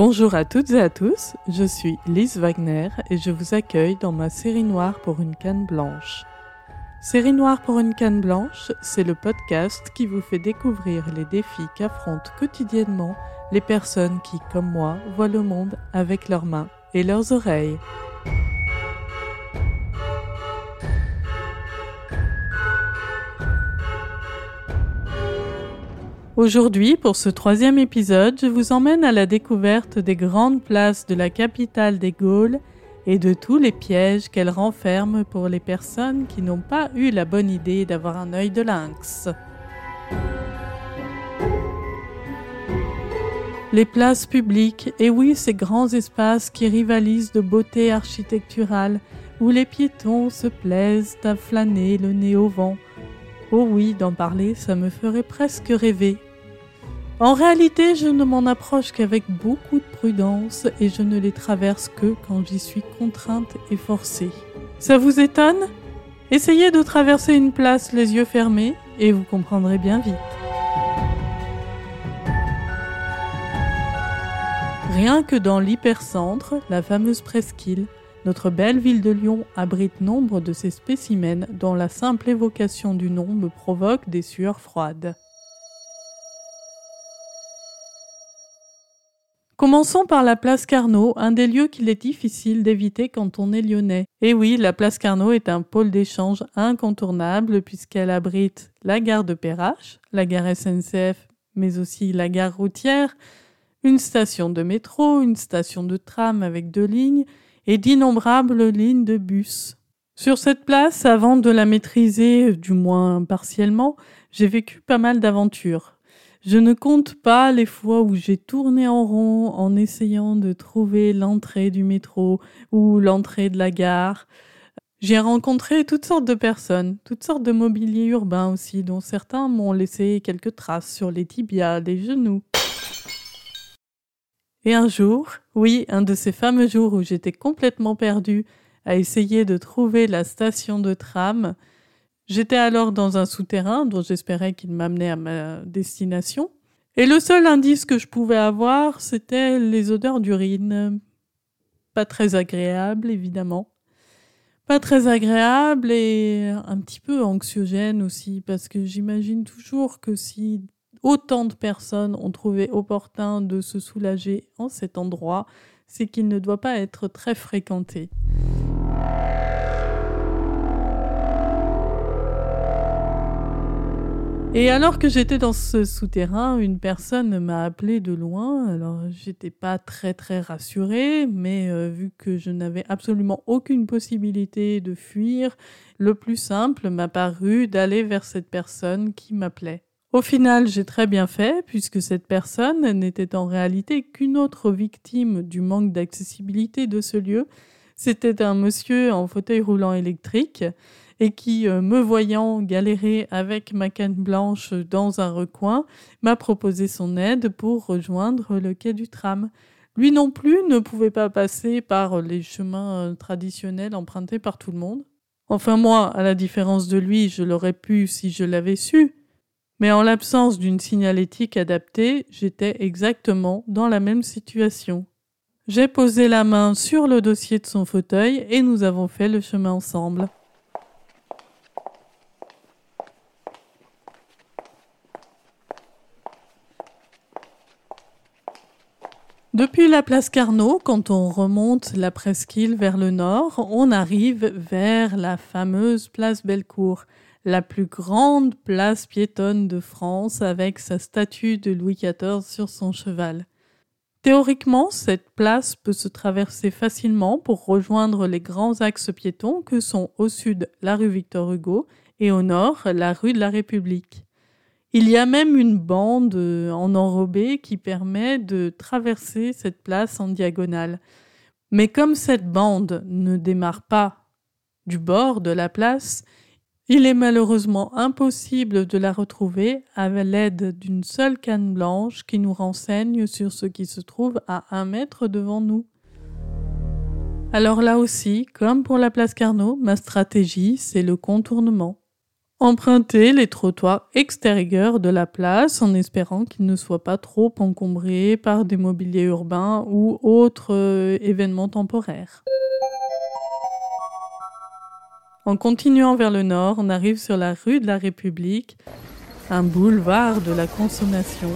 Bonjour à toutes et à tous, je suis Lise Wagner et je vous accueille dans ma série noire pour une canne blanche. Série noire pour une canne blanche, c'est le podcast qui vous fait découvrir les défis qu'affrontent quotidiennement les personnes qui, comme moi, voient le monde avec leurs mains et leurs oreilles. Aujourd'hui, pour ce troisième épisode, je vous emmène à la découverte des grandes places de la capitale des Gaules et de tous les pièges qu'elle renferme pour les personnes qui n'ont pas eu la bonne idée d'avoir un œil de lynx. Les places publiques, et oui, ces grands espaces qui rivalisent de beauté architecturale, où les piétons se plaisent à flâner le nez au vent. Oh oui, d'en parler, ça me ferait presque rêver. En réalité, je ne m'en approche qu'avec beaucoup de prudence et je ne les traverse que quand j'y suis contrainte et forcée. Ça vous étonne? Essayez de traverser une place les yeux fermés et vous comprendrez bien vite. Rien que dans l'hypercentre, la fameuse presqu'île, notre belle ville de Lyon abrite nombre de ces spécimens dont la simple évocation du nom me provoque des sueurs froides. Commençons par la place Carnot, un des lieux qu'il est difficile d'éviter quand on est lyonnais. Et oui, la place Carnot est un pôle d'échange incontournable puisqu'elle abrite la gare de Perrache, la gare SNCF, mais aussi la gare routière, une station de métro, une station de tram avec deux lignes et d'innombrables lignes de bus. Sur cette place, avant de la maîtriser, du moins partiellement, j'ai vécu pas mal d'aventures. Je ne compte pas les fois où j'ai tourné en rond en essayant de trouver l'entrée du métro ou l'entrée de la gare. J'ai rencontré toutes sortes de personnes, toutes sortes de mobilier urbain aussi, dont certains m'ont laissé quelques traces sur les tibias, les genoux. Et un jour, oui, un de ces fameux jours où j'étais complètement perdue à essayer de trouver la station de tram, J'étais alors dans un souterrain dont j'espérais qu'il m'amenait à ma destination. Et le seul indice que je pouvais avoir, c'était les odeurs d'urine. Pas très agréable, évidemment. Pas très agréable et un petit peu anxiogène aussi, parce que j'imagine toujours que si autant de personnes ont trouvé opportun de se soulager en cet endroit, c'est qu'il ne doit pas être très fréquenté. Et alors que j'étais dans ce souterrain, une personne m'a appelé de loin. Alors j'étais pas très très rassurée, mais euh, vu que je n'avais absolument aucune possibilité de fuir, le plus simple m'a paru d'aller vers cette personne qui m'appelait. Au final, j'ai très bien fait, puisque cette personne n'était en réalité qu'une autre victime du manque d'accessibilité de ce lieu. C'était un monsieur en fauteuil roulant électrique et qui, euh, me voyant galérer avec ma canne blanche dans un recoin, m'a proposé son aide pour rejoindre le quai du tram. Lui non plus ne pouvait pas passer par les chemins euh, traditionnels empruntés par tout le monde. Enfin moi, à la différence de lui, je l'aurais pu si je l'avais su. Mais en l'absence d'une signalétique adaptée, j'étais exactement dans la même situation. J'ai posé la main sur le dossier de son fauteuil et nous avons fait le chemin ensemble. Depuis la place Carnot, quand on remonte la presqu'île vers le nord, on arrive vers la fameuse place Bellecour, la plus grande place piétonne de France avec sa statue de Louis XIV sur son cheval. Théoriquement, cette place peut se traverser facilement pour rejoindre les grands axes piétons que sont au sud la rue Victor Hugo et au nord la rue de la République. Il y a même une bande euh, en enrobé qui permet de traverser cette place en diagonale. Mais comme cette bande ne démarre pas du bord de la place, il est malheureusement impossible de la retrouver à l'aide d'une seule canne blanche qui nous renseigne sur ce qui se trouve à un mètre devant nous. Alors là aussi, comme pour la place Carnot, ma stratégie, c'est le contournement. Emprunter les trottoirs extérieurs de la place en espérant qu'ils ne soient pas trop encombrés par des mobiliers urbains ou autres euh, événements temporaires. En continuant vers le nord, on arrive sur la rue de la République, un boulevard de la consommation.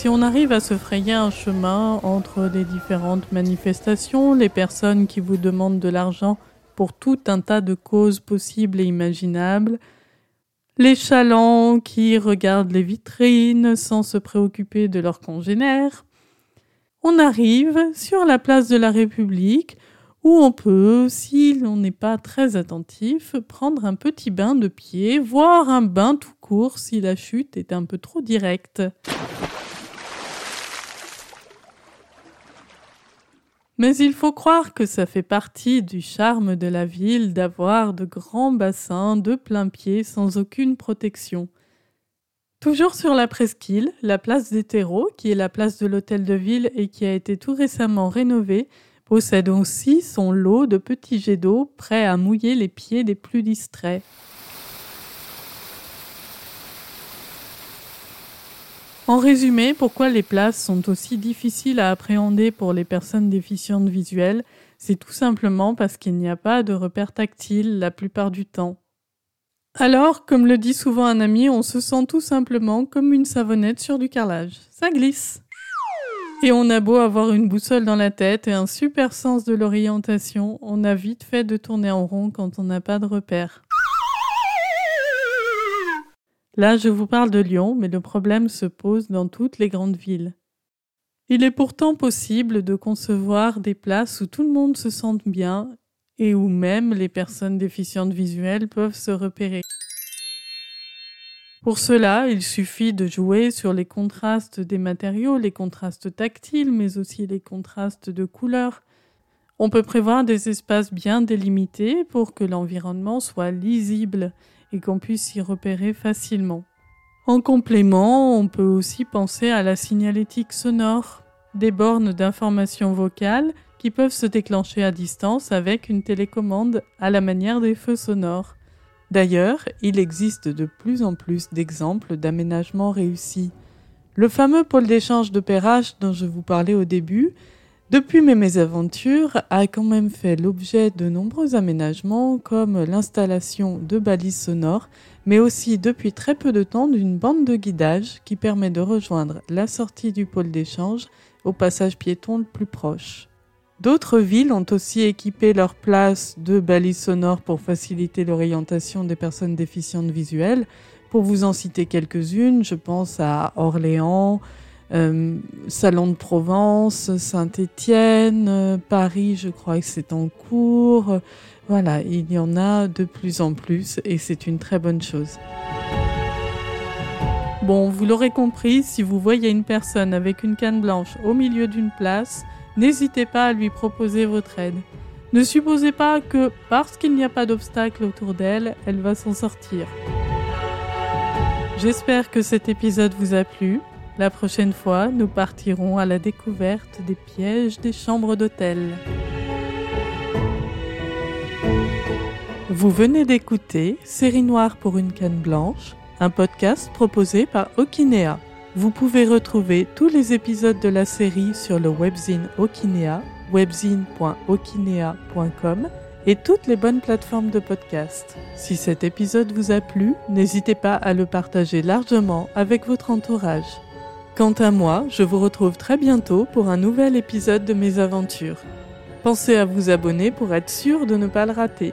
Si on arrive à se frayer un chemin entre les différentes manifestations, les personnes qui vous demandent de l'argent pour tout un tas de causes possibles et imaginables, les chalands qui regardent les vitrines sans se préoccuper de leurs congénères, on arrive sur la place de la République où on peut, si l'on n'est pas très attentif, prendre un petit bain de pied, voire un bain tout court si la chute est un peu trop directe. Mais il faut croire que ça fait partie du charme de la ville d'avoir de grands bassins de plein pied sans aucune protection. Toujours sur la presqu'île, la place des terreaux, qui est la place de l'hôtel de ville et qui a été tout récemment rénovée, possède aussi son lot de petits jets d'eau prêts à mouiller les pieds des plus distraits. En résumé, pourquoi les places sont aussi difficiles à appréhender pour les personnes déficientes visuelles C'est tout simplement parce qu'il n'y a pas de repères tactiles la plupart du temps. Alors, comme le dit souvent un ami, on se sent tout simplement comme une savonnette sur du carrelage. Ça glisse. Et on a beau avoir une boussole dans la tête et un super sens de l'orientation, on a vite fait de tourner en rond quand on n'a pas de repères. Là, je vous parle de Lyon, mais le problème se pose dans toutes les grandes villes. Il est pourtant possible de concevoir des places où tout le monde se sente bien et où même les personnes déficientes visuelles peuvent se repérer. Pour cela, il suffit de jouer sur les contrastes des matériaux, les contrastes tactiles, mais aussi les contrastes de couleurs. On peut prévoir des espaces bien délimités pour que l'environnement soit lisible et qu'on puisse s'y repérer facilement. En complément, on peut aussi penser à la signalétique sonore, des bornes d'information vocale qui peuvent se déclencher à distance avec une télécommande à la manière des feux sonores. D'ailleurs, il existe de plus en plus d'exemples d'aménagements réussis. Le fameux pôle d'échange de Perrache dont je vous parlais au début depuis mes mésaventures, a quand même fait l'objet de nombreux aménagements comme l'installation de balises sonores, mais aussi depuis très peu de temps d'une bande de guidage qui permet de rejoindre la sortie du pôle d'échange au passage piéton le plus proche. D'autres villes ont aussi équipé leur place de balises sonores pour faciliter l'orientation des personnes déficientes visuelles. Pour vous en citer quelques-unes, je pense à Orléans, euh, Salon de Provence, Saint-Étienne, euh, Paris, je crois que c'est en cours. Voilà, il y en a de plus en plus et c'est une très bonne chose. Bon, vous l'aurez compris, si vous voyez une personne avec une canne blanche au milieu d'une place, n'hésitez pas à lui proposer votre aide. Ne supposez pas que parce qu'il n'y a pas d'obstacle autour d'elle, elle va s'en sortir. J'espère que cet épisode vous a plu. La prochaine fois, nous partirons à la découverte des pièges des chambres d'hôtel. Vous venez d'écouter Série Noire pour une canne blanche, un podcast proposé par Okinea. Vous pouvez retrouver tous les épisodes de la série sur le webzine Okinea, webzine.okinea.com et toutes les bonnes plateformes de podcast. Si cet épisode vous a plu, n'hésitez pas à le partager largement avec votre entourage. Quant à moi, je vous retrouve très bientôt pour un nouvel épisode de mes aventures. Pensez à vous abonner pour être sûr de ne pas le rater.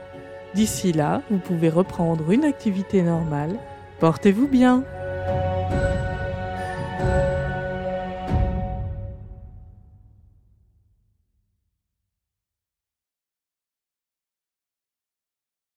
D'ici là, vous pouvez reprendre une activité normale. Portez-vous bien.